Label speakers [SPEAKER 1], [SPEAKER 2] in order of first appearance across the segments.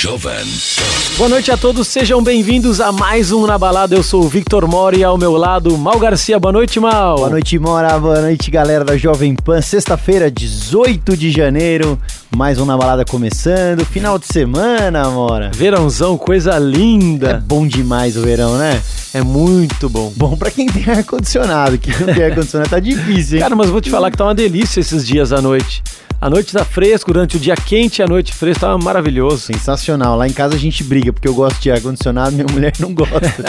[SPEAKER 1] Jovem.
[SPEAKER 2] Boa noite a todos, sejam bem-vindos a mais um Na Balada. Eu sou o Victor Mori e ao meu lado, Mal Garcia. Boa noite, Mal.
[SPEAKER 3] Boa noite, Mora. Boa noite, galera da Jovem Pan. Sexta-feira, 18 de janeiro. Mais um Na Balada começando. Final de semana, Mora.
[SPEAKER 2] Verãozão, coisa
[SPEAKER 3] É
[SPEAKER 2] linda.
[SPEAKER 3] bom demais o verão, né?
[SPEAKER 2] É, muito bom.
[SPEAKER 3] Bom pra quem tem ar-condicionado. Quem não tem ar-condicionado tá difícil, hein?
[SPEAKER 2] Cara, mas vou te falar que tá uma delícia esses dias à noite. A noite tá fresco, durante o dia quente e a noite fresca tá maravilhoso.
[SPEAKER 3] Sensacional. Lá em casa a gente briga, porque eu gosto de ar-condicionado, minha mulher não gosta.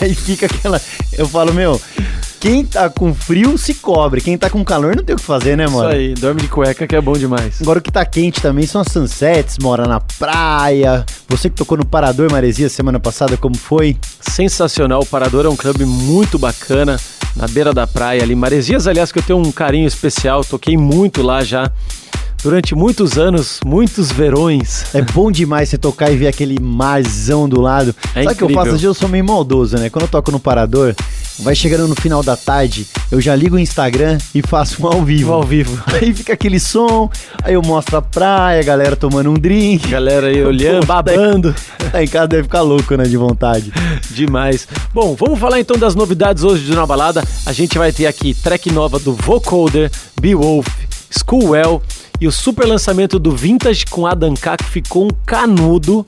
[SPEAKER 3] Aí fica aquela. Eu falo, meu, quem tá com frio se cobre. Quem tá com calor não tem o que fazer, né,
[SPEAKER 2] Isso
[SPEAKER 3] Mora?
[SPEAKER 2] aí, dorme de cueca que é bom demais.
[SPEAKER 3] Agora o que tá quente também são as sunsets, mora na praia. Você que tocou no Parador Maresia semana passada, como foi?
[SPEAKER 2] Sensacional, o Parador é um clube muito bacana, na beira da praia ali. Maresias, aliás, que eu tenho um carinho especial, toquei muito lá já. Durante muitos anos, muitos verões.
[SPEAKER 3] É bom demais você tocar e ver aquele marzão do lado.
[SPEAKER 2] É
[SPEAKER 3] Sabe o que eu faço? Vezes eu sou meio maldoso, né? Quando eu toco no parador, vai chegando no final da tarde, eu já ligo o Instagram e faço um ao vivo.
[SPEAKER 2] Ao vivo.
[SPEAKER 3] Aí fica aquele som, aí eu mostro a praia, a galera tomando um drink.
[SPEAKER 2] Galera aí olhando,
[SPEAKER 3] Pô, tá-
[SPEAKER 2] babando.
[SPEAKER 3] Aí em casa deve ficar louco, né? De vontade.
[SPEAKER 2] Demais. Bom, vamos falar então das novidades hoje do Na Balada. A gente vai ter aqui track nova do Vocoder, Beowulf, Schoolwell e o super lançamento do Vintage com Adam K, que ficou um canudo.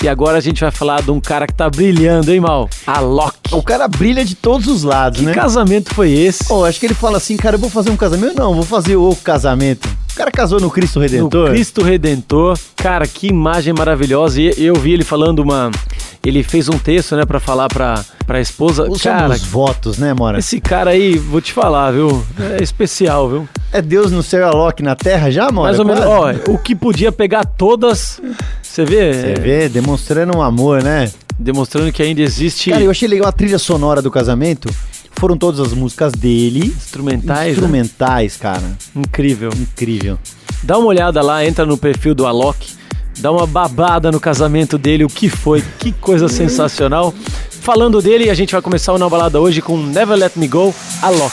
[SPEAKER 2] E agora a gente vai falar de um cara que tá brilhando, hein, Mal? A Loki.
[SPEAKER 3] O cara brilha de todos os lados,
[SPEAKER 2] Que
[SPEAKER 3] né?
[SPEAKER 2] casamento foi esse?
[SPEAKER 3] Pô, acho que ele fala assim, cara, eu vou fazer um casamento. Não, vou fazer o casamento. O cara casou no Cristo Redentor.
[SPEAKER 2] No Cristo Redentor. Cara, que imagem maravilhosa. E eu vi ele falando uma. Ele fez um texto, né, pra falar pra, pra esposa.
[SPEAKER 3] Usando
[SPEAKER 2] cara,
[SPEAKER 3] os votos, né, Mora?
[SPEAKER 2] esse cara aí, vou te falar, viu? É especial, viu?
[SPEAKER 3] É Deus no céu e a Loki na terra já, Mora?
[SPEAKER 2] Mais ou menos. Ó, o que podia pegar todas. Você vê?
[SPEAKER 3] Você vê, demonstrando um amor, né?
[SPEAKER 2] Demonstrando que ainda existe
[SPEAKER 3] Cara, eu achei legal a trilha sonora do casamento. Foram todas as músicas dele.
[SPEAKER 2] instrumentais. né?
[SPEAKER 3] Instrumentais, cara.
[SPEAKER 2] Incrível.
[SPEAKER 3] Incrível.
[SPEAKER 2] Dá uma olhada lá, entra no perfil do Alok, dá uma babada no casamento dele, o que foi, que coisa sensacional. Falando dele, a gente vai começar o Na Balada hoje com Never Let Me Go, Alok.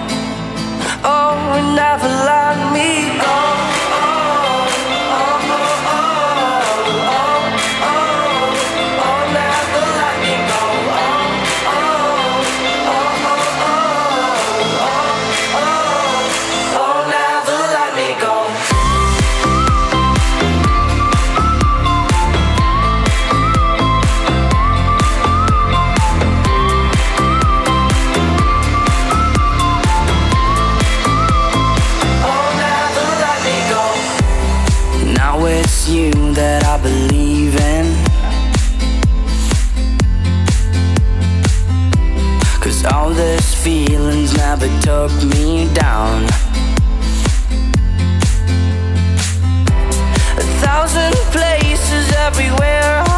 [SPEAKER 4] Oh, never let me go. Never took me down. A thousand places everywhere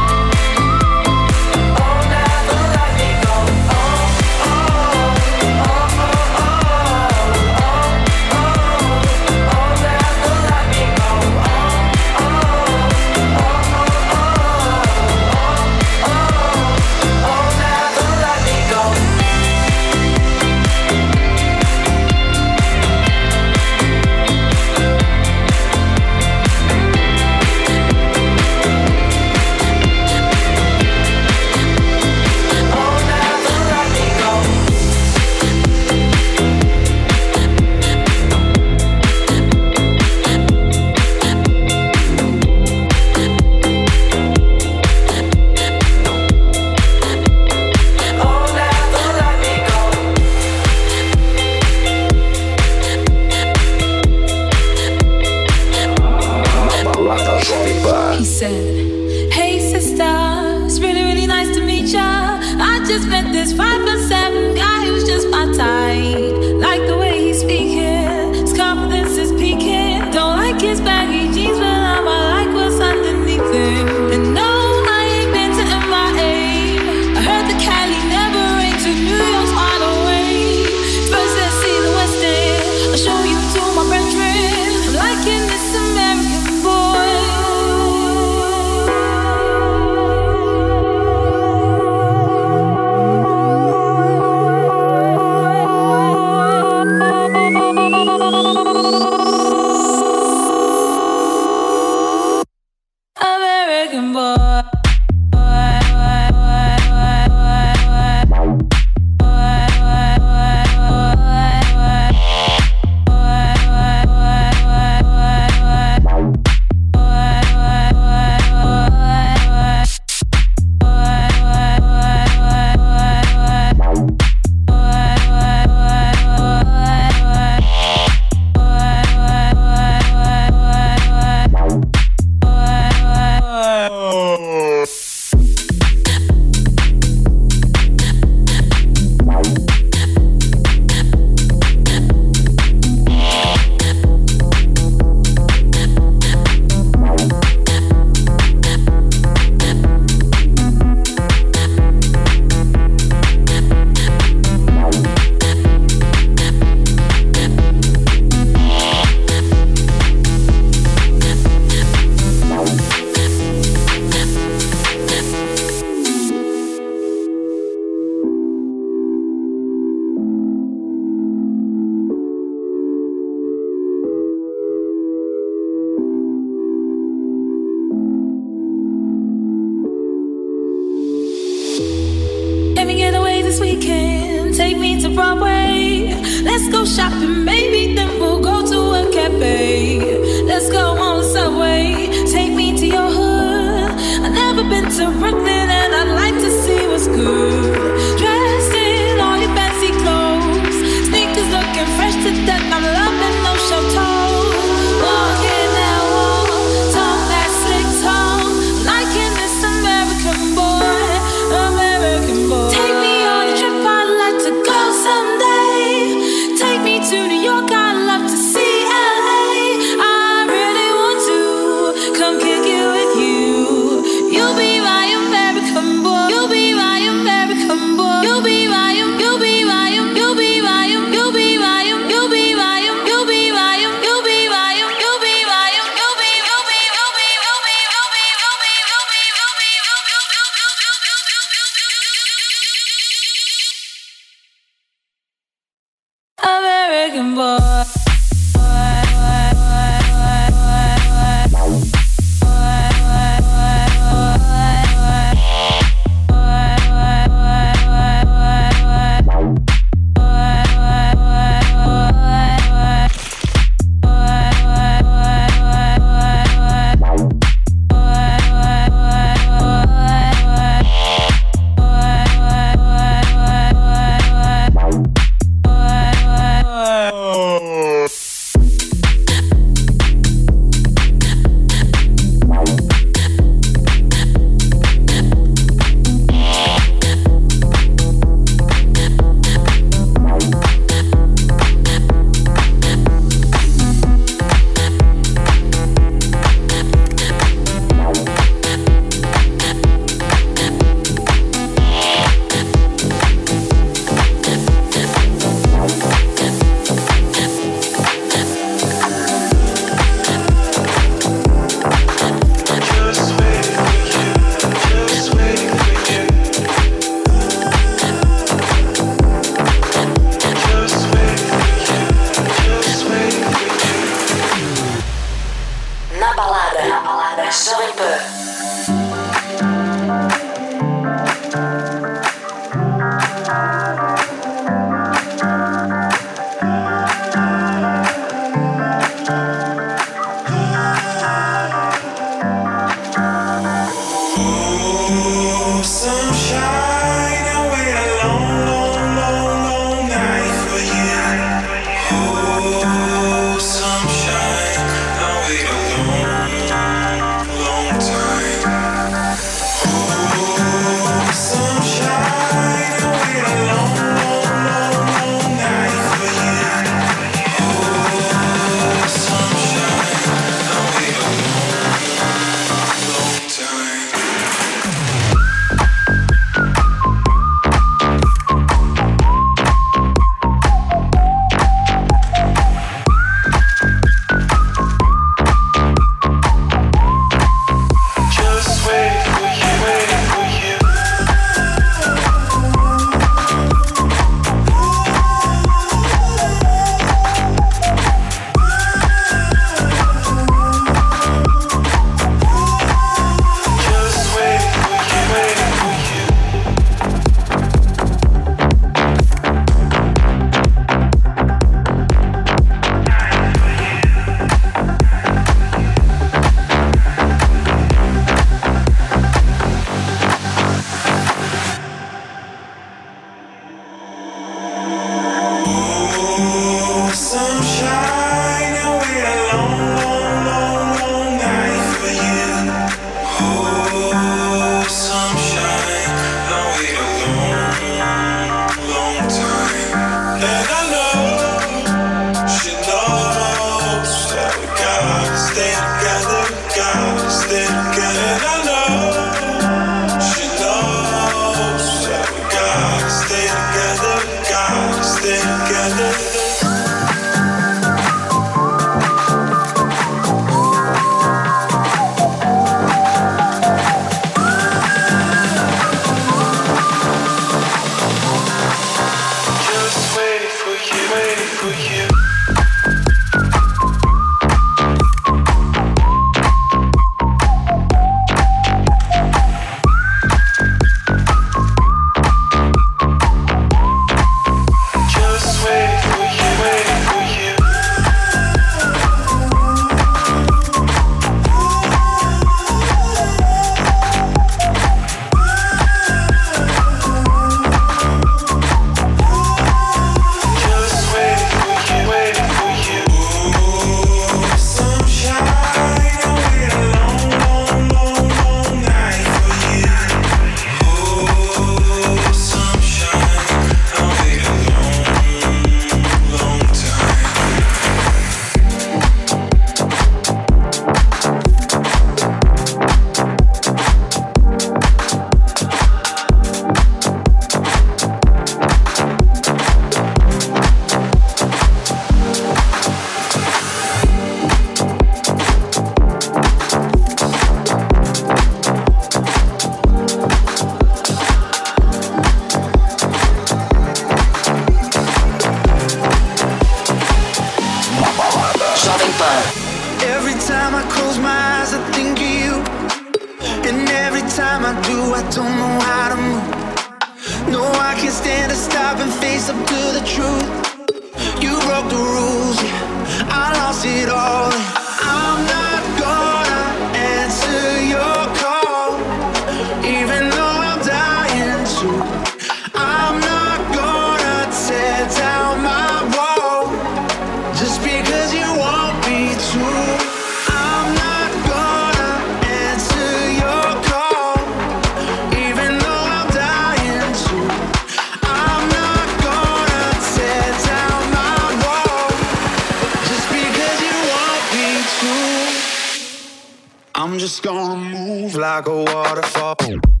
[SPEAKER 5] just
[SPEAKER 6] gonna move like a waterfall.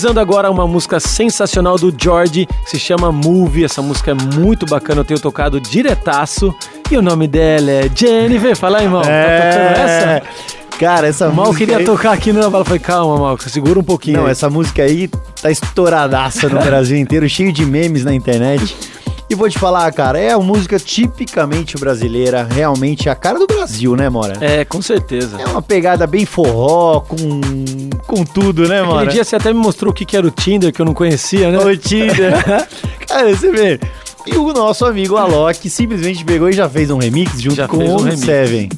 [SPEAKER 2] Finalizando agora uma música sensacional do George, que se chama Move. Essa música é muito bacana, eu tenho tocado diretaço. E o nome dela é Jennifer. Fala aí, irmão. Tá tocando essa?
[SPEAKER 3] Cara, essa
[SPEAKER 2] O Mal
[SPEAKER 3] música.
[SPEAKER 2] queria
[SPEAKER 3] aí-
[SPEAKER 2] tocar aqui no Naval. Falei, calma, Mal, segura um pouquinho.
[SPEAKER 3] Não,
[SPEAKER 2] aí.
[SPEAKER 3] essa música aí tá estouradaça no Brasil inteiro, cheio de memes na internet. E vou te falar, cara, é uma música tipicamente brasileira, realmente a cara do Brasil, né, Mora?
[SPEAKER 2] É, com certeza.
[SPEAKER 3] É uma pegada bem forró, com, com tudo, né,
[SPEAKER 2] Aquele
[SPEAKER 3] Mora?
[SPEAKER 2] dia você até me mostrou o que era o Tinder, que eu não conhecia, né?
[SPEAKER 3] O Tinder. cara, você vê. E o nosso amigo Alok simplesmente pegou e já fez um remix junto
[SPEAKER 2] Já
[SPEAKER 3] com
[SPEAKER 2] um
[SPEAKER 3] o. Seven.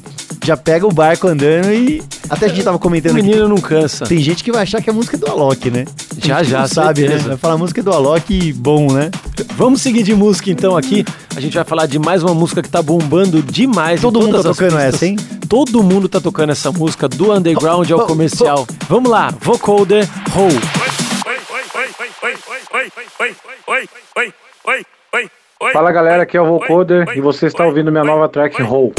[SPEAKER 3] Já pega o barco andando e. Até a gente tava comentando aqui.
[SPEAKER 2] menino não cansa.
[SPEAKER 3] Tem gente que vai achar que a música é do Alok, né? Tem
[SPEAKER 2] Já, já,
[SPEAKER 3] sabe, né?
[SPEAKER 2] certeza.
[SPEAKER 3] Vai falar música do Alok bom, né?
[SPEAKER 2] Vamos seguir de música então aqui. A gente vai falar de mais uma música que tá bombando demais. em
[SPEAKER 3] Todo mundo
[SPEAKER 2] todas
[SPEAKER 3] tá
[SPEAKER 2] as
[SPEAKER 3] tocando
[SPEAKER 2] pistas.
[SPEAKER 3] essa, hein?
[SPEAKER 2] Todo mundo tá tocando essa música, do underground ao
[SPEAKER 3] Oh, oh,
[SPEAKER 2] comercial. Vamos lá, Vocoder, Hole.
[SPEAKER 7] Fala galera, aqui é o Vocoder e você está ouvindo minha nova track Roll.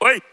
[SPEAKER 8] Na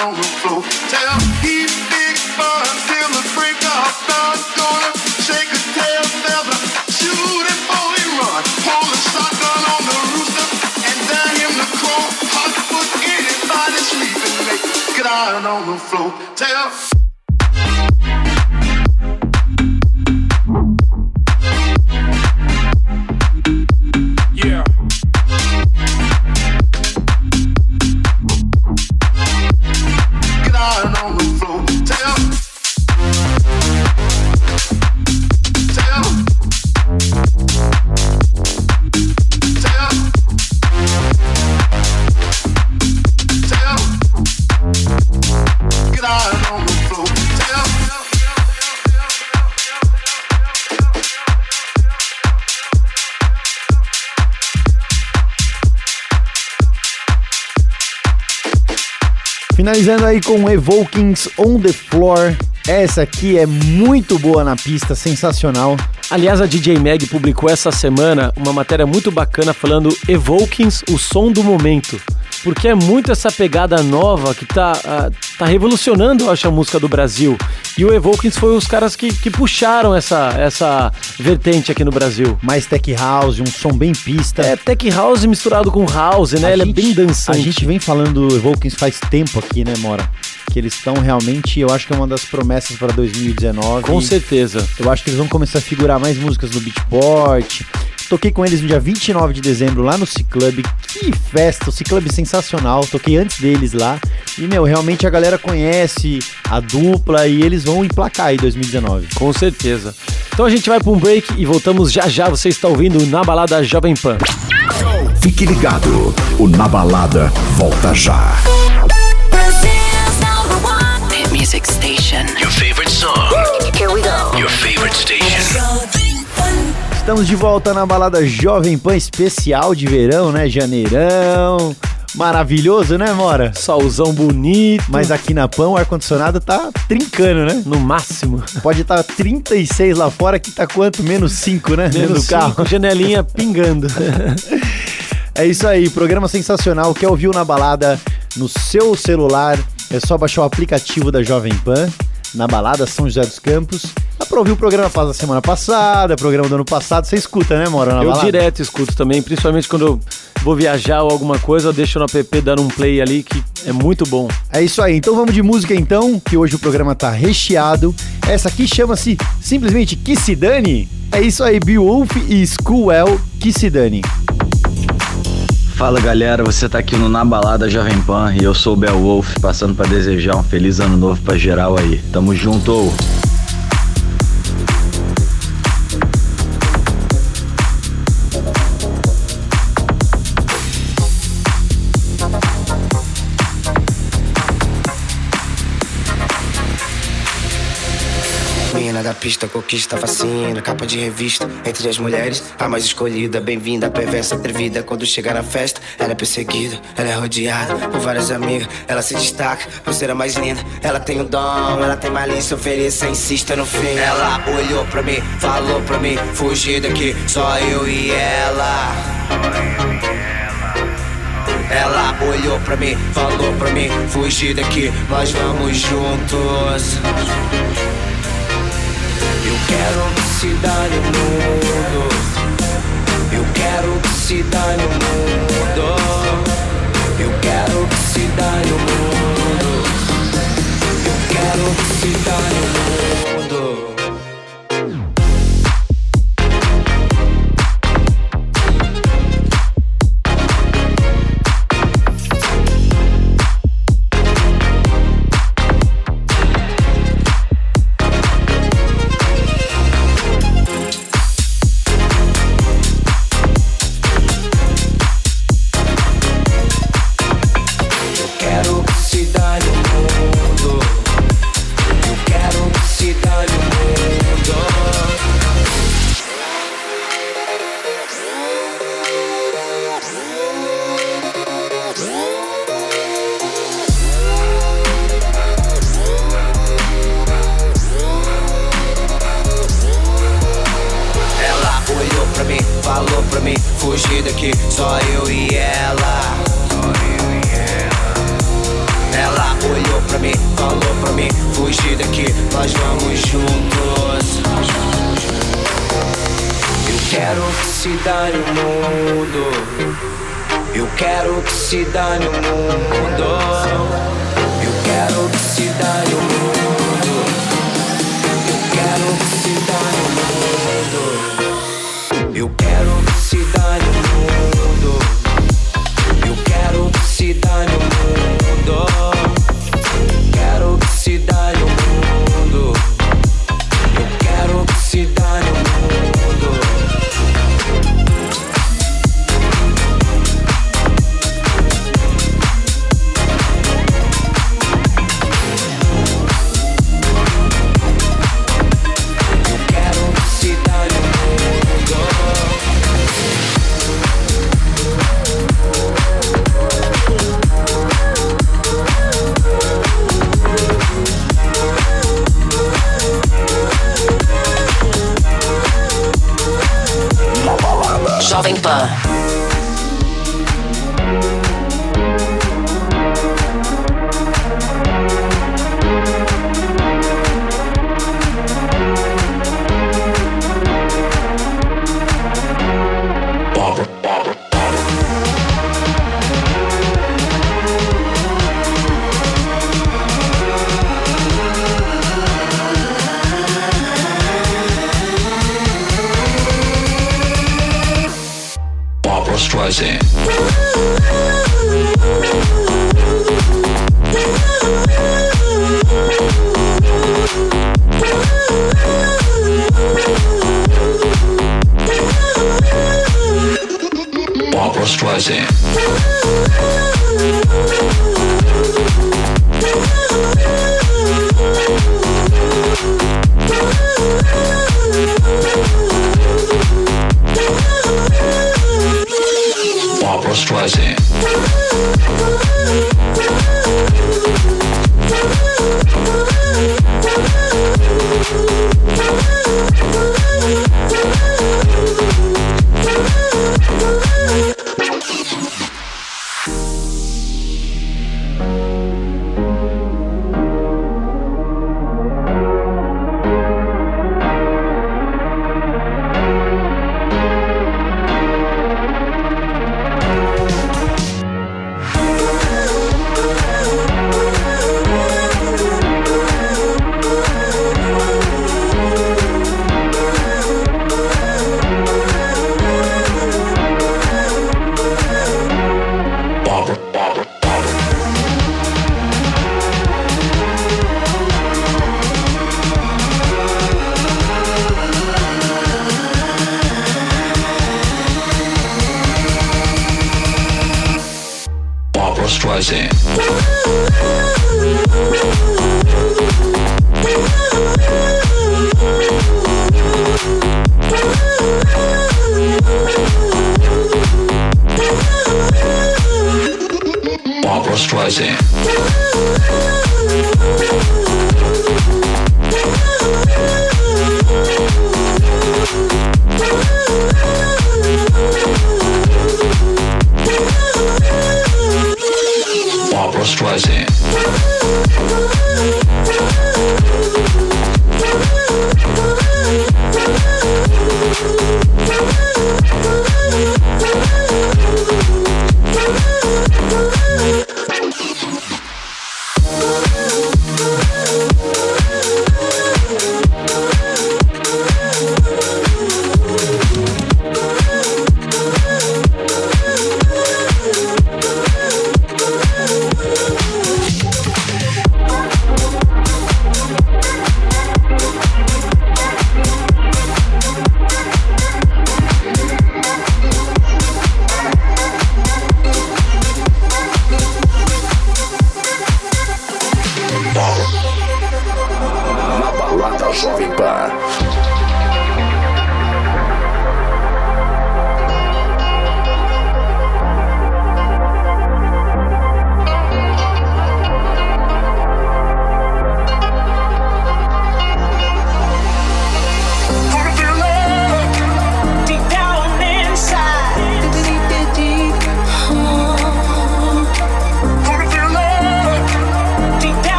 [SPEAKER 9] on the
[SPEAKER 3] Finalizando aí com Evokings on the Floor. Essa aqui é muito boa na pista, sensacional.
[SPEAKER 2] Aliás, a DJ Mag publicou essa semana uma matéria muito bacana falando Evokings, o som do momento. Porque é muito essa pegada nova que tá, ah, tá revolucionando, eu acho, a música do Brasil. E o Evokings foi os caras que, que puxaram essa, essa vertente aqui no Brasil.
[SPEAKER 3] Mais tech house, um som bem pista.
[SPEAKER 2] É tech house misturado com house, né?
[SPEAKER 3] A
[SPEAKER 2] Ele
[SPEAKER 3] gente-
[SPEAKER 2] é bem dançante.
[SPEAKER 3] A gente vem falando do Evokings faz tempo aqui, né, Mora? Que eles estão realmente, eu acho que é uma das promessas para 2019.
[SPEAKER 2] Com certeza.
[SPEAKER 3] Eu acho que eles vão começar a figurar mais músicas no Beatport. Toquei com eles no dia 29 de dezembro lá no C-Club. Que festa, o C-Club sensacional. Toquei antes deles lá. E, meu, realmente a galera conhece a dupla e eles vão emplacar aí 2019.
[SPEAKER 2] Com certeza. Então a gente vai para um break e voltamos já já. Você está ouvindo na balada Jovem Pan.
[SPEAKER 8] Fique ligado, o Na Balada volta já.
[SPEAKER 5] Brazil's number one hit music station.
[SPEAKER 10] Your favorite song.
[SPEAKER 5] Here we go.
[SPEAKER 10] Your favorite station.
[SPEAKER 3] Estamos de volta na balada Jovem Pan especial de verão, né? Janeirão. Maravilhoso, né, Mora?
[SPEAKER 2] Solzão bonito.
[SPEAKER 3] Mas aqui na Pan o ar-condicionado tá trincando, né?
[SPEAKER 2] No máximo.
[SPEAKER 3] Pode estar 36 lá fora, que tá quanto? Menos 5, né?
[SPEAKER 2] Menos
[SPEAKER 3] do carro.
[SPEAKER 2] janelinha pingando.
[SPEAKER 3] É isso aí, programa sensacional. Quer ouvir na balada no seu celular? É só baixar o aplicativo da Jovem Pan, na balada São José dos Campos. Dá pra ouvir o programa da semana passada, programa do ano passado. Você escuta, né, Mora?
[SPEAKER 2] Eu
[SPEAKER 3] balada?
[SPEAKER 2] direto escuto também, principalmente quando eu vou viajar ou alguma coisa, eu deixo no app dando um play ali que é muito bom.
[SPEAKER 3] É isso aí, então vamos de música então, que hoje o programa tá recheado. Essa aqui chama-se simplesmente Que Se Dane. É isso aí, Beowulf e Schoolwell, Que Se Dane.
[SPEAKER 11] Fala galera, você tá aqui no Na Balada Jovem Pan e eu sou o Beowulf, passando pra desejar um feliz ano novo pra geral aí. Tamo junto!
[SPEAKER 12] Mina da pista, conquista, fascina, capa de revista. Entre as mulheres, a mais escolhida, bem-vinda, perversa, atrevida. Quando chega na festa, ela é perseguida, ela é rodeada por várias amigas. Ela se destaca por ser a mais linda. Ela tem o dom, ela tem malícia, ofereça, insista no fim. Ela olhou pra mim, falou pra mim, fugir daqui, só eu e ela. Ela olhou pra mim, falou pra mim, fugir daqui, nós vamos juntos. Eu quero que se dane o mundo. Eu quero que se dane o mundo. Eu quero que se dane o mundo. Eu quero que se dane o mundo.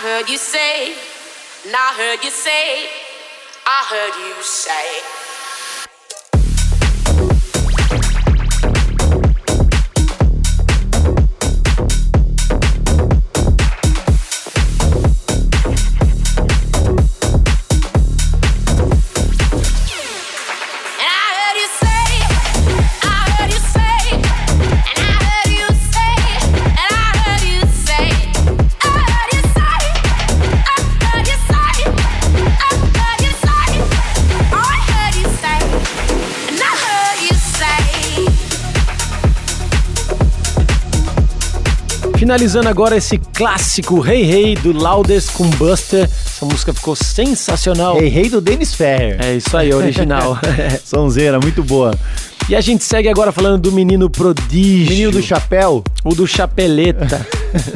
[SPEAKER 13] Heard you say, and I heard you say, I heard you say.
[SPEAKER 2] Finalizando agora esse clássico Hey Hey do Loudest com Buster. Essa música ficou sensacional.
[SPEAKER 3] Hey Hey do Dennis Ferrer.
[SPEAKER 2] É isso aí, original.
[SPEAKER 3] Sonzeira, muito boa.
[SPEAKER 2] E a gente segue agora falando do menino prodígio.
[SPEAKER 3] Menino do chapéu.
[SPEAKER 2] O do chapeleta.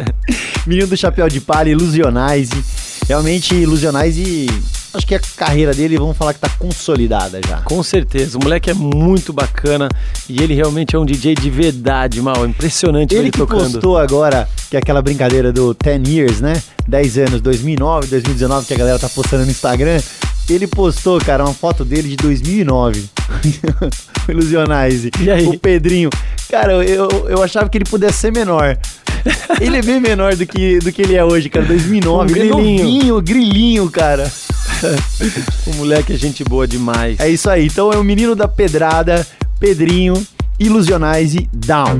[SPEAKER 3] Menino do chapéu de palha, Illusionize. Realmente, Illusionize, acho que a carreira dele, vamos falar que tá consolidada já.
[SPEAKER 2] Com certeza, o moleque é muito bacana e ele realmente é um DJ de verdade, mal. Impressionante
[SPEAKER 3] Ele
[SPEAKER 2] ele
[SPEAKER 3] que
[SPEAKER 2] tocando.
[SPEAKER 3] postou agora, que é aquela brincadeira do 10 years, né? 10 anos, 2009, 2019, que a galera tá postando no Instagram. Ele postou, cara, uma foto dele de 2009. o Illusionize.
[SPEAKER 2] E aí?
[SPEAKER 3] O Pedrinho. Cara, eu, eu achava que ele pudesse ser menor. Ele é bem menor do que, do que ele é hoje, cara. 2009.
[SPEAKER 2] Um
[SPEAKER 3] ele é
[SPEAKER 2] grilinho.
[SPEAKER 3] novinho, grilinho, cara.
[SPEAKER 2] o moleque é gente boa demais.
[SPEAKER 3] É isso aí. Então é o menino da pedrada, Pedrinho, Illusionize Down.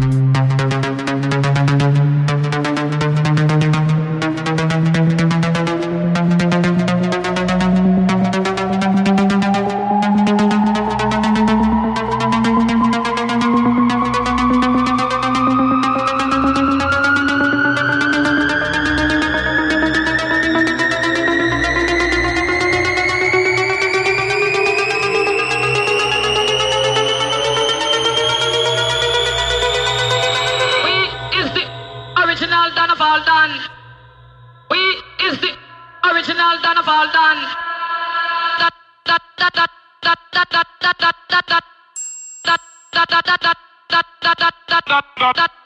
[SPEAKER 14] Da- da- da-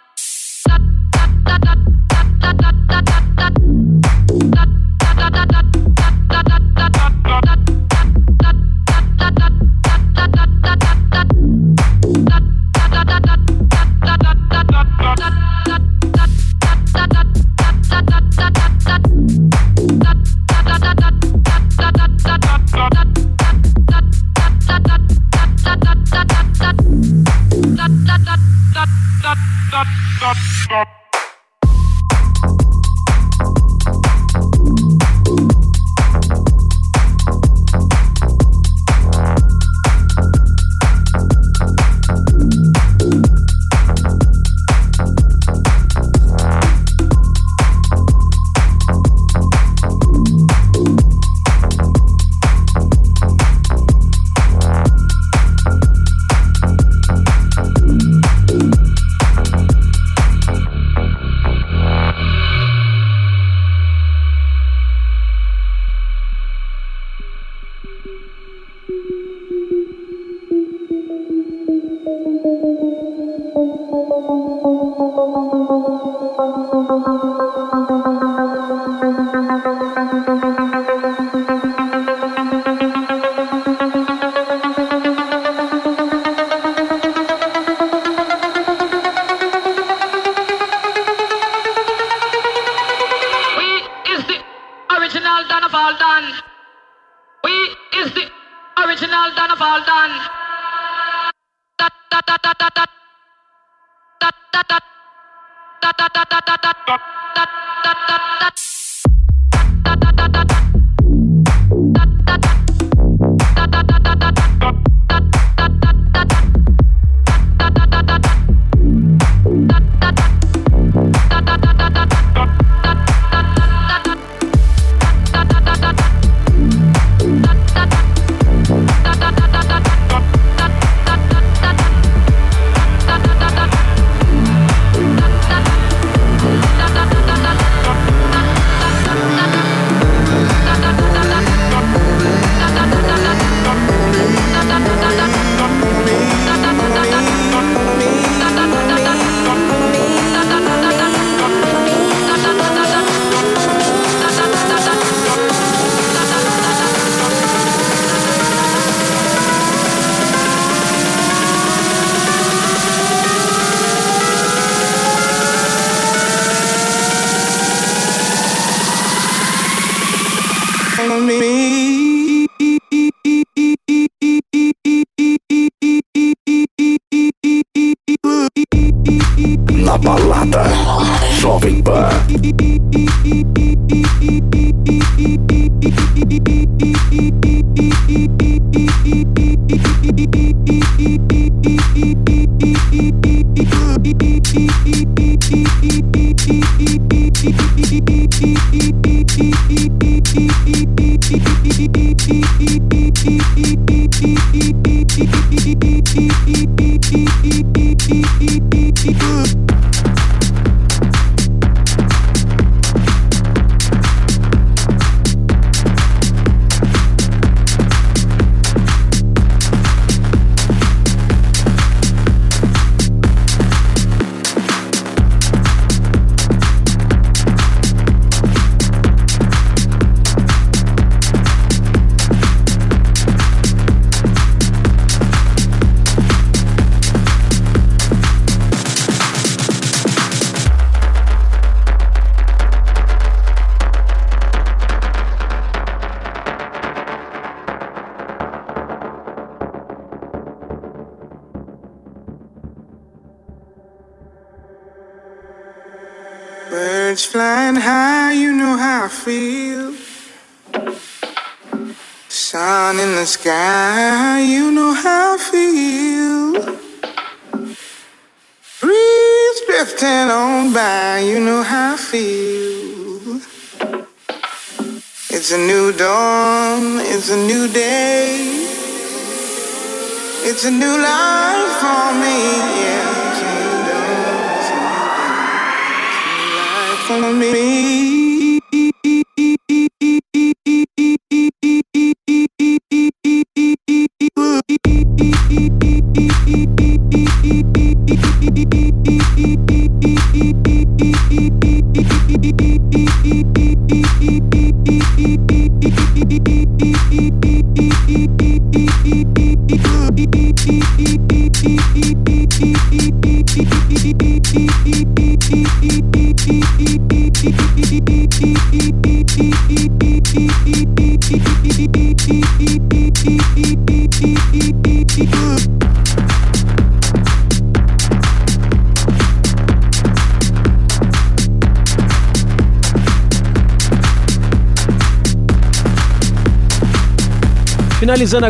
[SPEAKER 2] stop.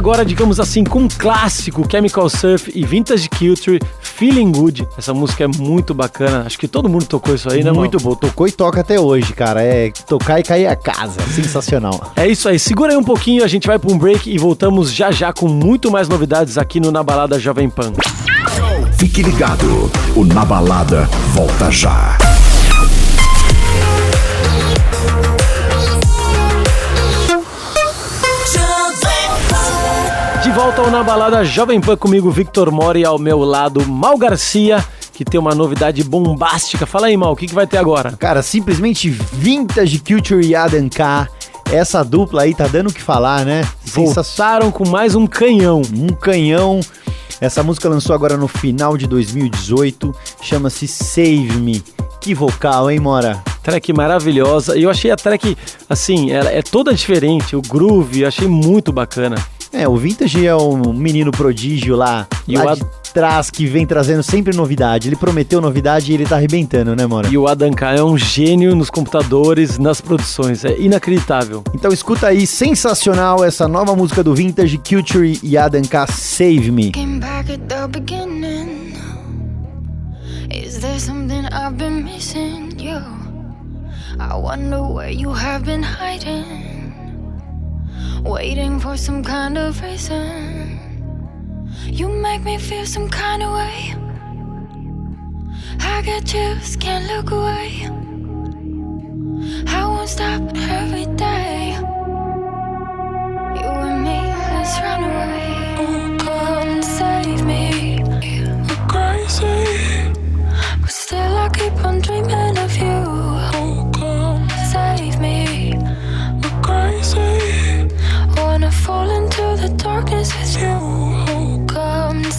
[SPEAKER 2] Agora, digamos assim, com um clássico, Chemical Surf e Vintage Culture, Feeling Good. Essa música é muito bacana, acho que todo mundo tocou isso aí, né,
[SPEAKER 3] Muito
[SPEAKER 2] Mal?
[SPEAKER 3] bom, tocou e toca até hoje, cara. É tocar e cair a casa. Sensacional.
[SPEAKER 2] É isso aí, segura aí um pouquinho, a gente vai para um break e voltamos já já com muito mais novidades aqui no Na Balada Jovem Pan.
[SPEAKER 8] Fique ligado, o Na Balada volta já.
[SPEAKER 2] Volta ao Na Balada Jovem Pan comigo, Victor Mori, ao meu lado, Mal Garcia, que tem uma novidade bombástica. Fala aí, Mal, o que, que vai ter agora?
[SPEAKER 3] Cara, simplesmente Vintage Culture e Adam K. Essa dupla aí tá dando o que falar, né?
[SPEAKER 2] Voltaram com mais um canhão.
[SPEAKER 3] Um canhão. Essa música lançou agora no final de 2018. Chama-se Save Me. Que vocal, hein, Mora?
[SPEAKER 2] Track maravilhosa. E eu achei a track, assim, ela é toda diferente. O groove, eu achei muito bacana.
[SPEAKER 3] É, o Vintage é um menino prodígio lá,
[SPEAKER 2] E
[SPEAKER 3] lá
[SPEAKER 2] o
[SPEAKER 3] de trás que vem trazendo sempre novidade. Ele prometeu novidade e ele tá arrebentando, né, Mora?
[SPEAKER 2] E o Adam K é um gênio nos computadores, nas produções. É inacreditável.
[SPEAKER 3] Então escuta aí, sensacional essa nova música do Vintage, Culture e Adam K, Save Me.
[SPEAKER 15] Looking back at the beginning, is there something I've been missing? You, I wonder where you have been hiding, waiting for some kind of reason. You make me feel some kind of way. I get chills, can't look away. I won't stop every day. You and me, let's run away. Oh, and save me. I'm crazy, but still I keep on dreaming of you. Fall into the darkness with you. Come and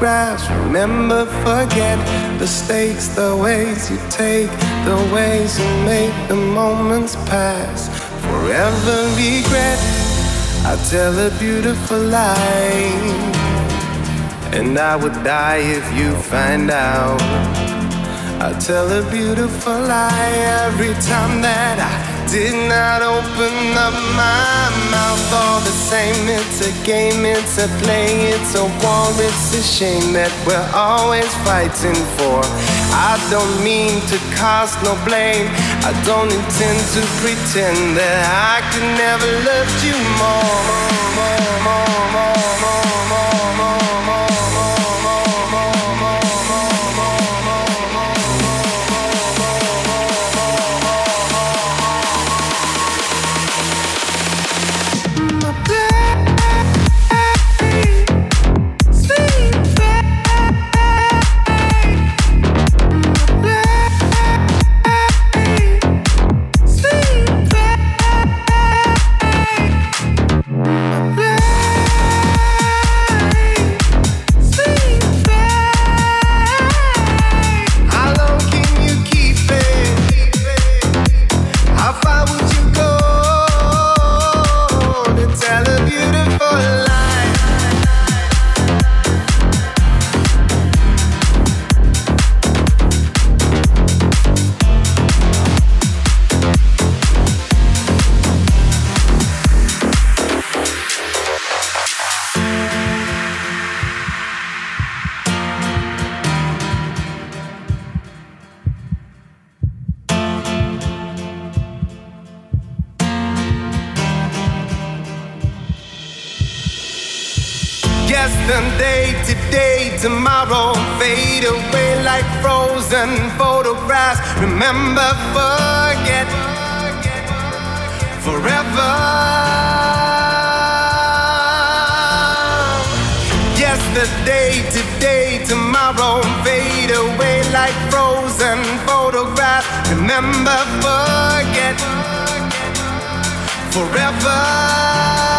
[SPEAKER 16] photographs. Remember, forget the stakes, the ways you take, the ways you make the moments pass. Forever regret. I tell a beautiful lie, and I would die if you find out. I tell a beautiful lie every time that I did not open up my mouth. All the same, it's a game, it's a play, it's a war, it's a shame that we're always fighting for. I don't mean to cast no blame, I don't intend to pretend that I could never love you more. more, more, more, more, forget forever.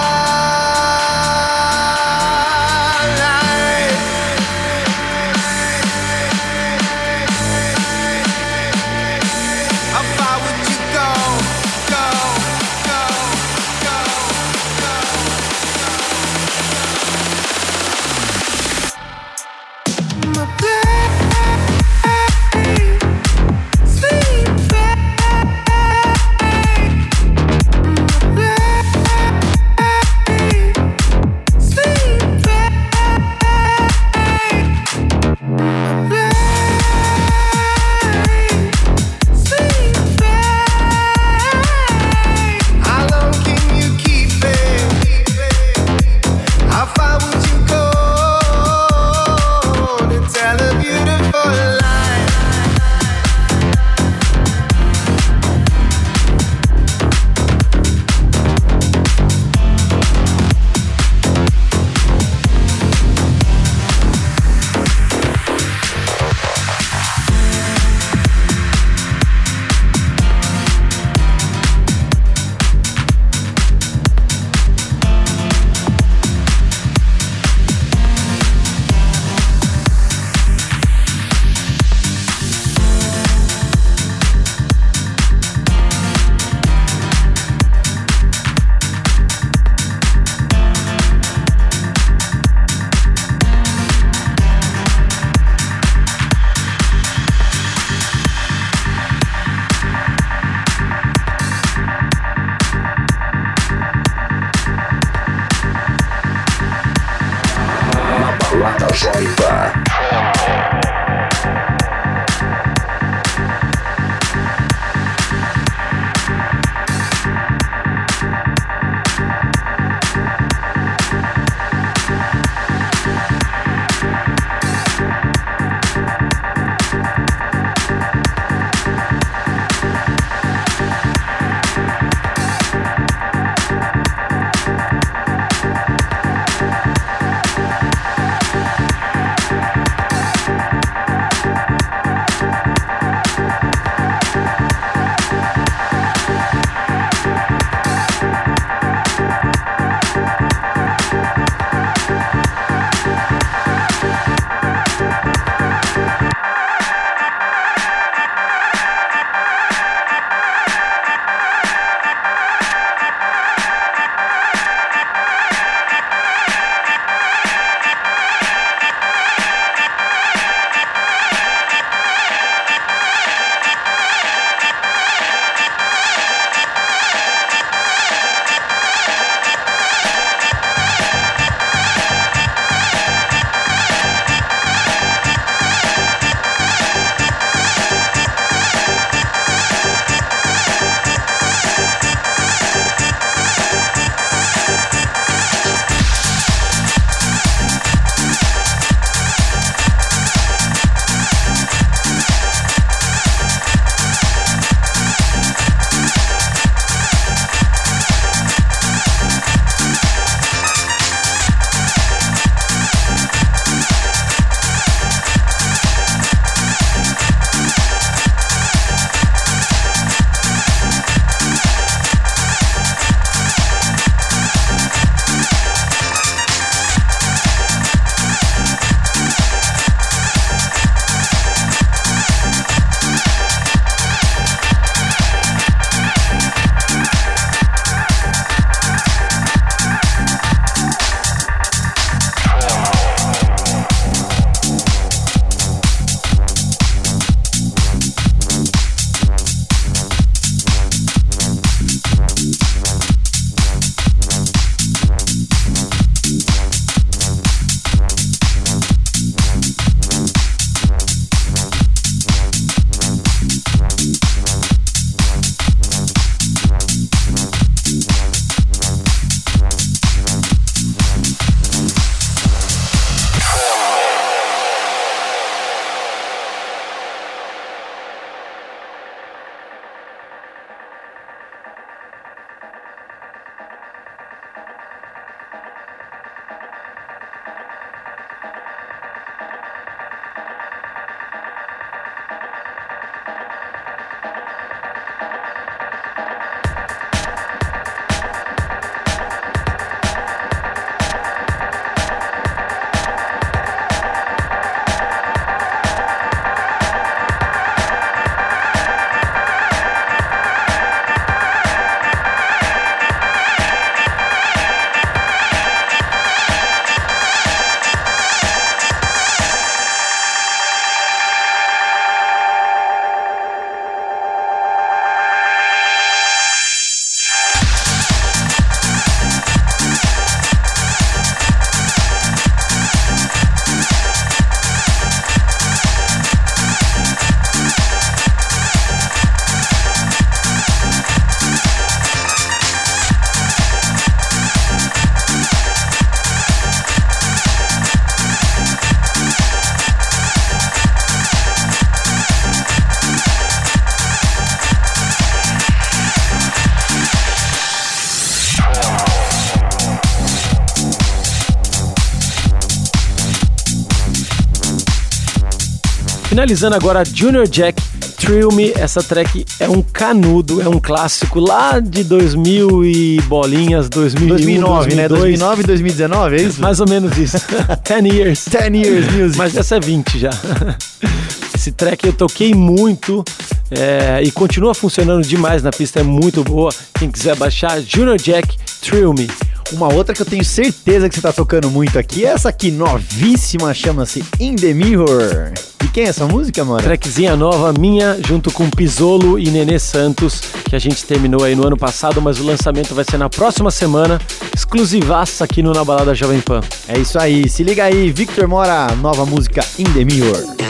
[SPEAKER 2] Finalizando agora, Junior Jack, Thrill Me. Essa track é um canudo, é um clássico lá de 2000 e bolinhas, 2001,
[SPEAKER 3] 2009, né?
[SPEAKER 2] 2002.
[SPEAKER 3] 2009 e 2019, é isso?
[SPEAKER 2] Mais ou menos isso. 10 years.
[SPEAKER 3] 10 years music.
[SPEAKER 2] Mas essa é 20 já. Esse track eu toquei muito é, e continua funcionando demais na pista, é muito boa. Quem quiser baixar, Junior Jack, Thrill Me.
[SPEAKER 3] Uma outra que eu tenho certeza que você tá tocando muito aqui, é essa aqui, novíssima, chama-se In The Mirror. E quem é essa música, mano?
[SPEAKER 2] Trackzinha nova minha, junto com Pisolo e Nenê Santos, que a gente terminou aí no ano passado, mas o lançamento vai ser na próxima semana, exclusivaça aqui no Na Balada Jovem Pan.
[SPEAKER 3] É isso aí, se liga aí, Victor Mora, nova música In The Mirror.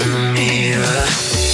[SPEAKER 17] I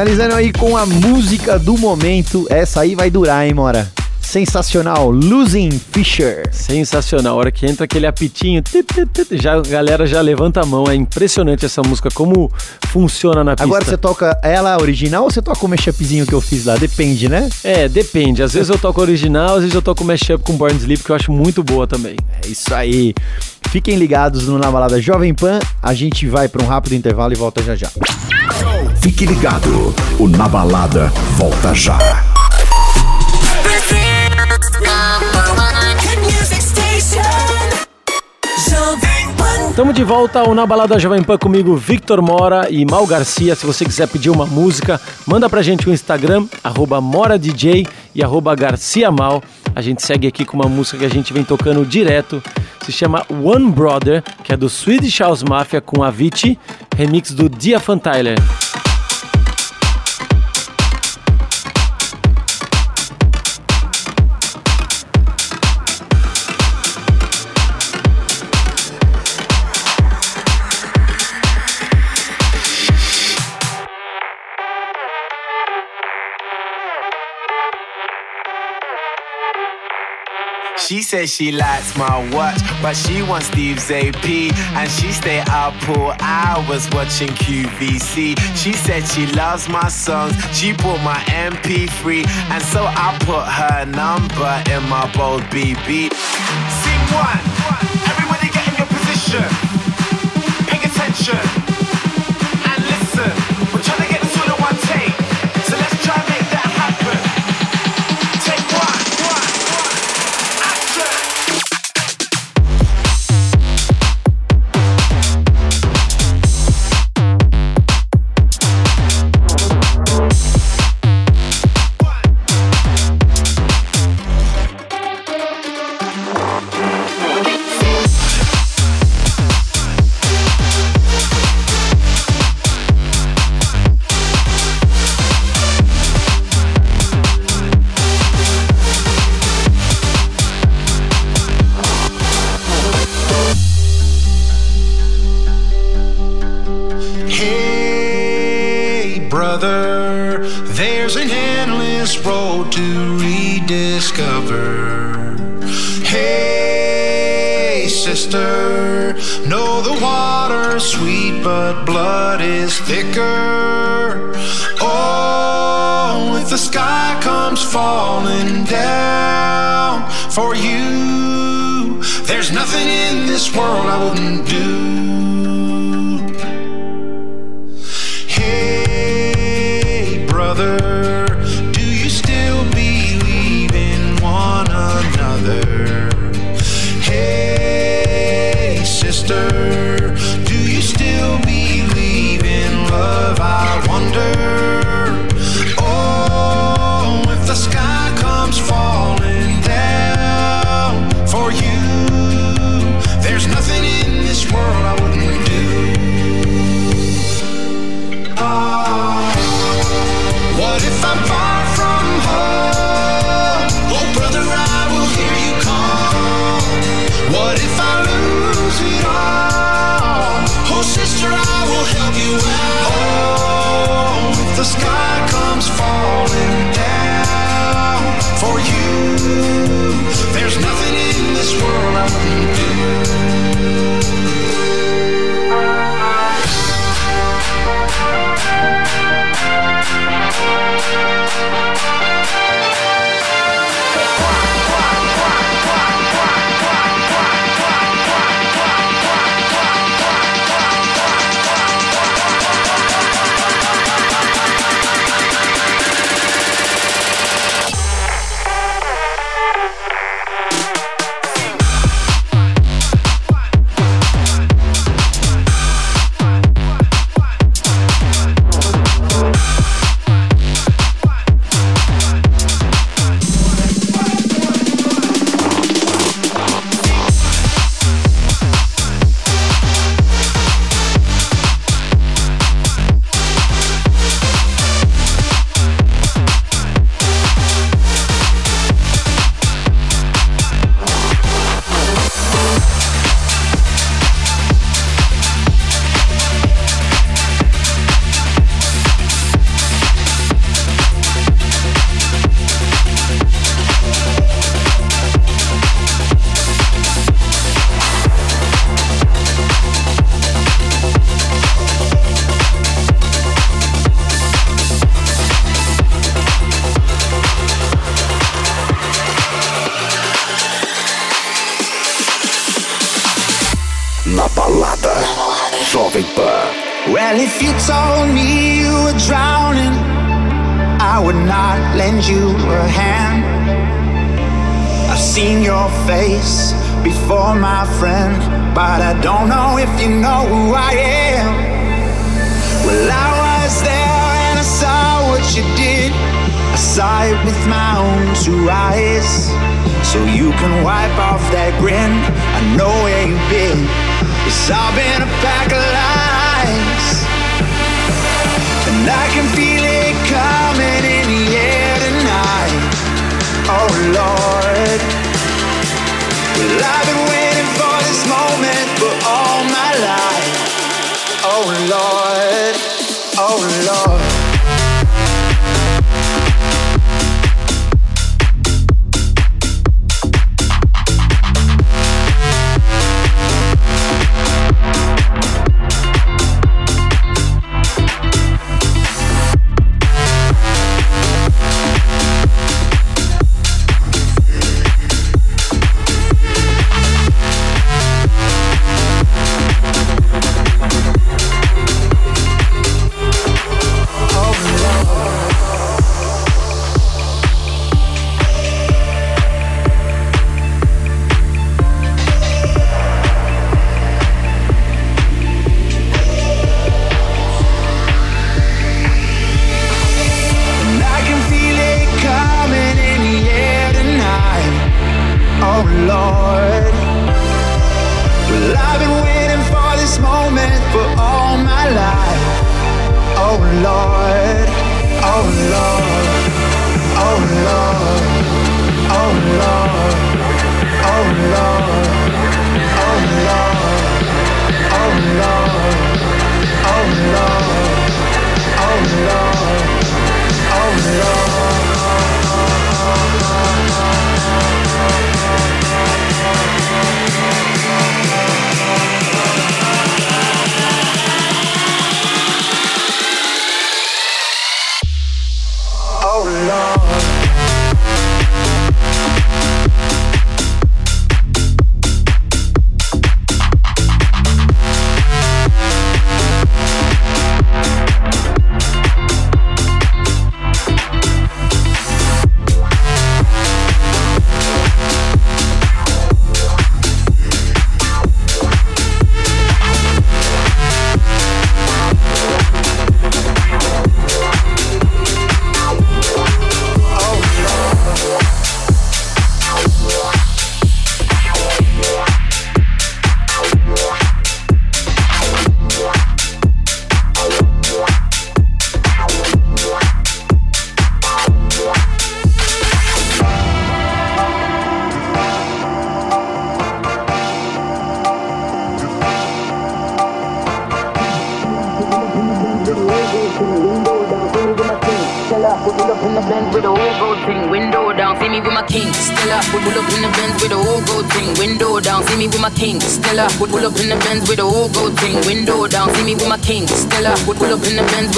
[SPEAKER 3] Finalizando aí com a música do momento. Essa aí vai durar, hein, Mora? Sensacional. Losing Fisher.
[SPEAKER 2] Sensacional. A hora que entra aquele apitinho, já, a galera já levanta a mão. É impressionante essa música, como funciona na pista.
[SPEAKER 3] Agora você toca ela original ou você toca o mashupzinho que eu fiz lá? Depende, né?
[SPEAKER 2] É, depende. Às vezes eu toco original, às vezes eu toco mashup com Born Sleep, que eu acho muito boa também.
[SPEAKER 3] É isso aí. Fiquem ligados no Na Balada Jovem Pan. A gente vai para um rápido intervalo e volta já já.
[SPEAKER 8] Fique ligado. O Na Balada volta já.
[SPEAKER 2] Estamos de volta ao Na Balada Jovem Pan comigo, Victor Mora e Mal Garcia. Se você quiser pedir uma música, manda pra gente o Instagram, MoraDJ e arroba Garcia Mal. A gente segue aqui com uma música que a gente vem tocando direto. Se chama One Brother, que é do Swedish House Mafia com Avicii, remix do Diafan Tyler.
[SPEAKER 6] She says she likes my watch, but she wants Steve's AP. And she stay up all hours watching QVC. She said she loves my songs, she bought my MP3. And so I put her number in my bold BB. Scene one, everybody get in your position.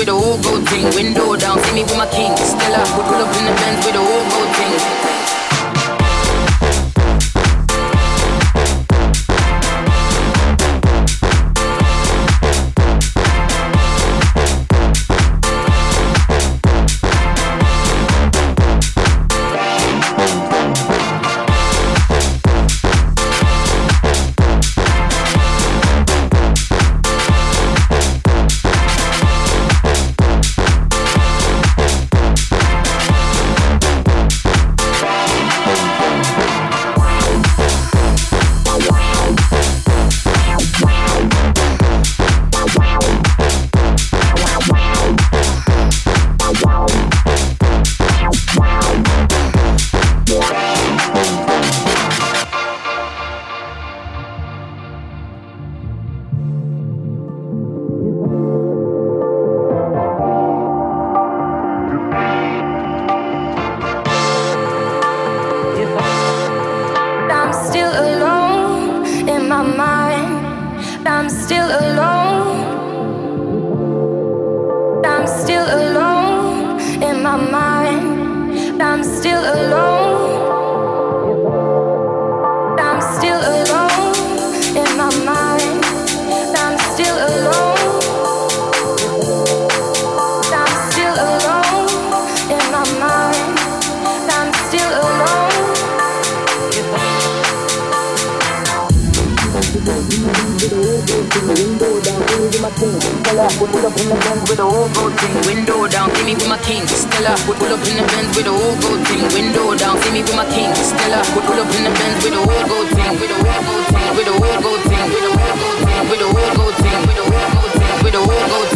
[SPEAKER 18] With a
[SPEAKER 15] whole with a gold thing. With a gold thing. With a gold thing. With a gold thing.
[SPEAKER 13] With a gold thing. With a gold thing.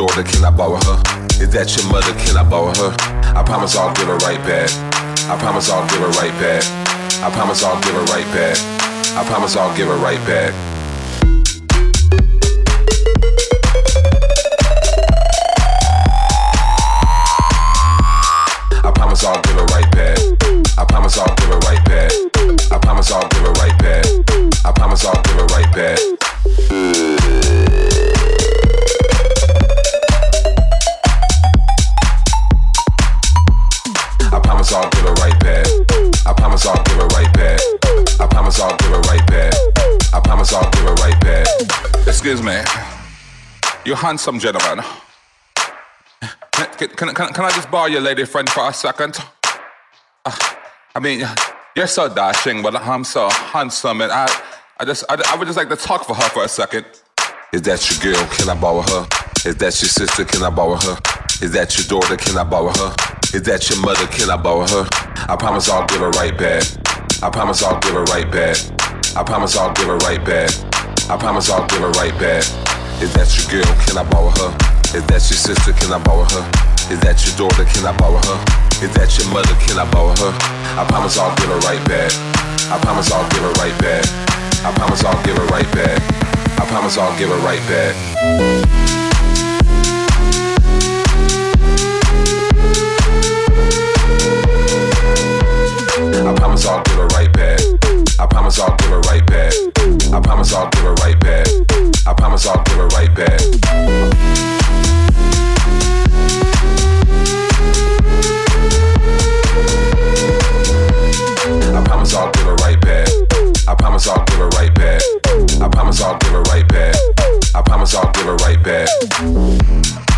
[SPEAKER 19] Daughter? Can I borrow her? Is that your mother? Can I borrow her? I promise I'll give her right back. I promise I'll give her right back. I promise I'll give her right back. I promise I'll give her right back. Handsome gentleman. Can, can, can, can I just borrow your lady friend for a second? Uh, I mean, you're so dashing, but I'm so handsome, and I, I just, I, I would just like to talk for her for a second. Is that your girl? Can I borrow her? Is that your sister? Can I borrow her? Is that your daughter? Can I borrow her? Is that your mother? Can I borrow her? I promise I'll give her right back. I promise I'll give her right back. I promise I'll give her right back. I promise I'll give her right back. Is that your girl? Can I borrow her? Is that your sister? Can I borrow her? Is that your daughter? Can I borrow her? Is that your mother? Can I borrow her? I promise I'll give her right back. I promise I'll give her right back. I promise I'll give her right back. I promise I'll give her right back. I promise I'll give her right back. I promise I'll give her right back. I promise I'll give her right back. I promise I'll give her right back. I promise I'll give her right back. I promise I'll give her right back. I promise I'll give her right back. I promise I'll give her right back.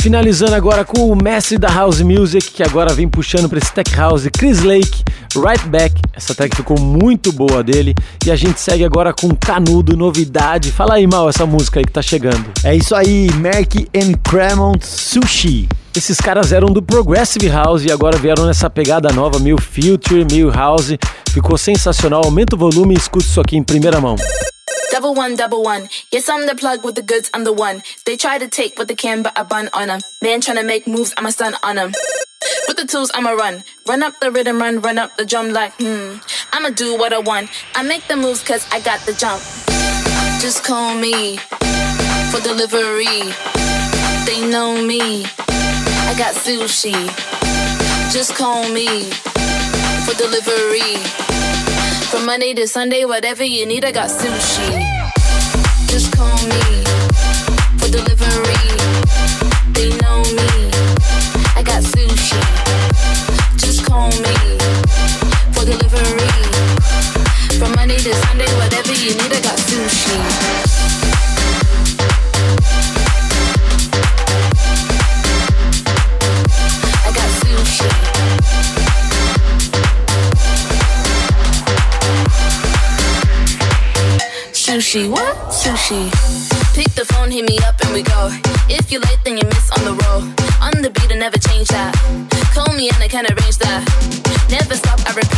[SPEAKER 2] Finalizando agora com o mestre da House Music, que agora vem puxando para esse Tech House, Chris Lake, Right Back. Essa track ficou muito boa dele. E a gente segue agora com Canudo, novidade. Fala aí, Mal, essa música aí que tá chegando.
[SPEAKER 3] É isso aí, Merck and Cremont Sushi.
[SPEAKER 2] Esses caras eram do Progressive House e agora vieram nessa pegada nova, meio Future, meio House. Ficou sensacional. Aumenta o volume e escute isso aqui em primeira mão.
[SPEAKER 5] Double one, double one. Yes, I'm the plug with the goods, I'm the one. They try to take what they can, but I bun on them. Man trying to make moves, I'm a stun on them. With the tools, I'ma run. Run up the rhythm, run, run up the drum like, hmm. I'ma do what I want. I make the moves cause I got the jump. Just call me for delivery. They know me. I got sushi. Just call me for delivery. From Monday to Sunday, whatever you need, I got sushi. Just call me for delivery. They know me. I got sushi. Just call me for delivery. From Monday to Sunday, whatever you need, I got sushi. I Sushi, what? Sushi. Pick the phone, hit me up, and we go. If you're late, then you miss on the roll. On the beat, I never change that. Call me and I can arrange that. Never stop, I repeat,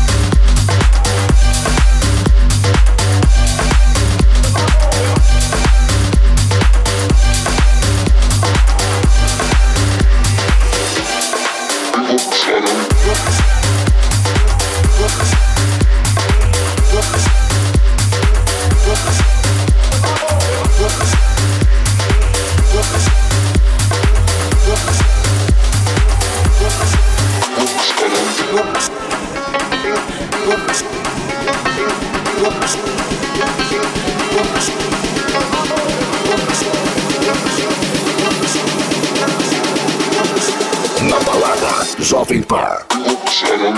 [SPEAKER 8] balada Jovem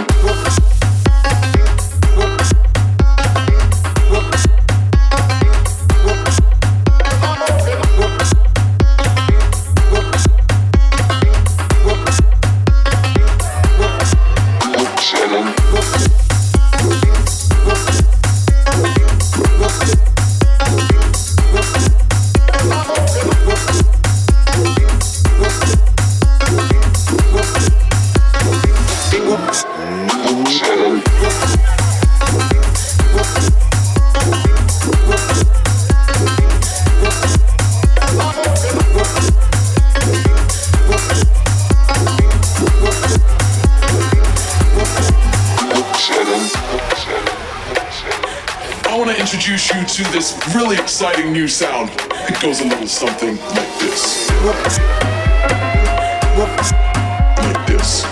[SPEAKER 20] this really exciting new sound. It goes a little something like this. Like this. Like this. Like this.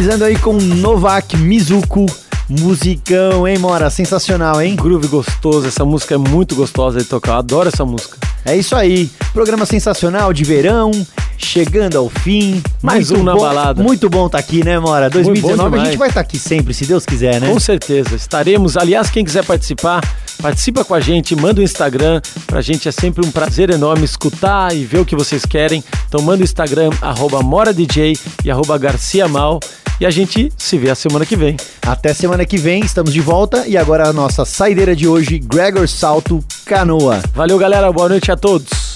[SPEAKER 3] Finalizando aí com Novak Mizuko. Musicão, hein, Mora? Sensacional, hein?
[SPEAKER 2] Groove gostoso, essa música é muito gostosa de tocar, eu adoro essa música.
[SPEAKER 3] É isso aí. Programa sensacional de verão, chegando ao fim.
[SPEAKER 2] Mais
[SPEAKER 3] Muito
[SPEAKER 2] um na
[SPEAKER 3] bom-
[SPEAKER 2] balada.
[SPEAKER 3] Muito bom estar aqui, né, Mora?
[SPEAKER 2] Muito bom
[SPEAKER 3] 2019 a gente vai estar aqui sempre, se Deus quiser, né?
[SPEAKER 2] Com certeza, estaremos. Aliás, quem quiser participar, participa com a gente, manda o Instagram. Pra gente é sempre um prazer enorme escutar e ver o que vocês querem. Então manda o Instagram, arroba MoraDJ e arroba Garcia Mal. E a gente se vê a semana que vem.
[SPEAKER 3] Até semana que vem, estamos de volta. E agora a nossa saideira de hoje, Gregor Salto Canoa.
[SPEAKER 2] Valeu, galera. Boa noite a todos.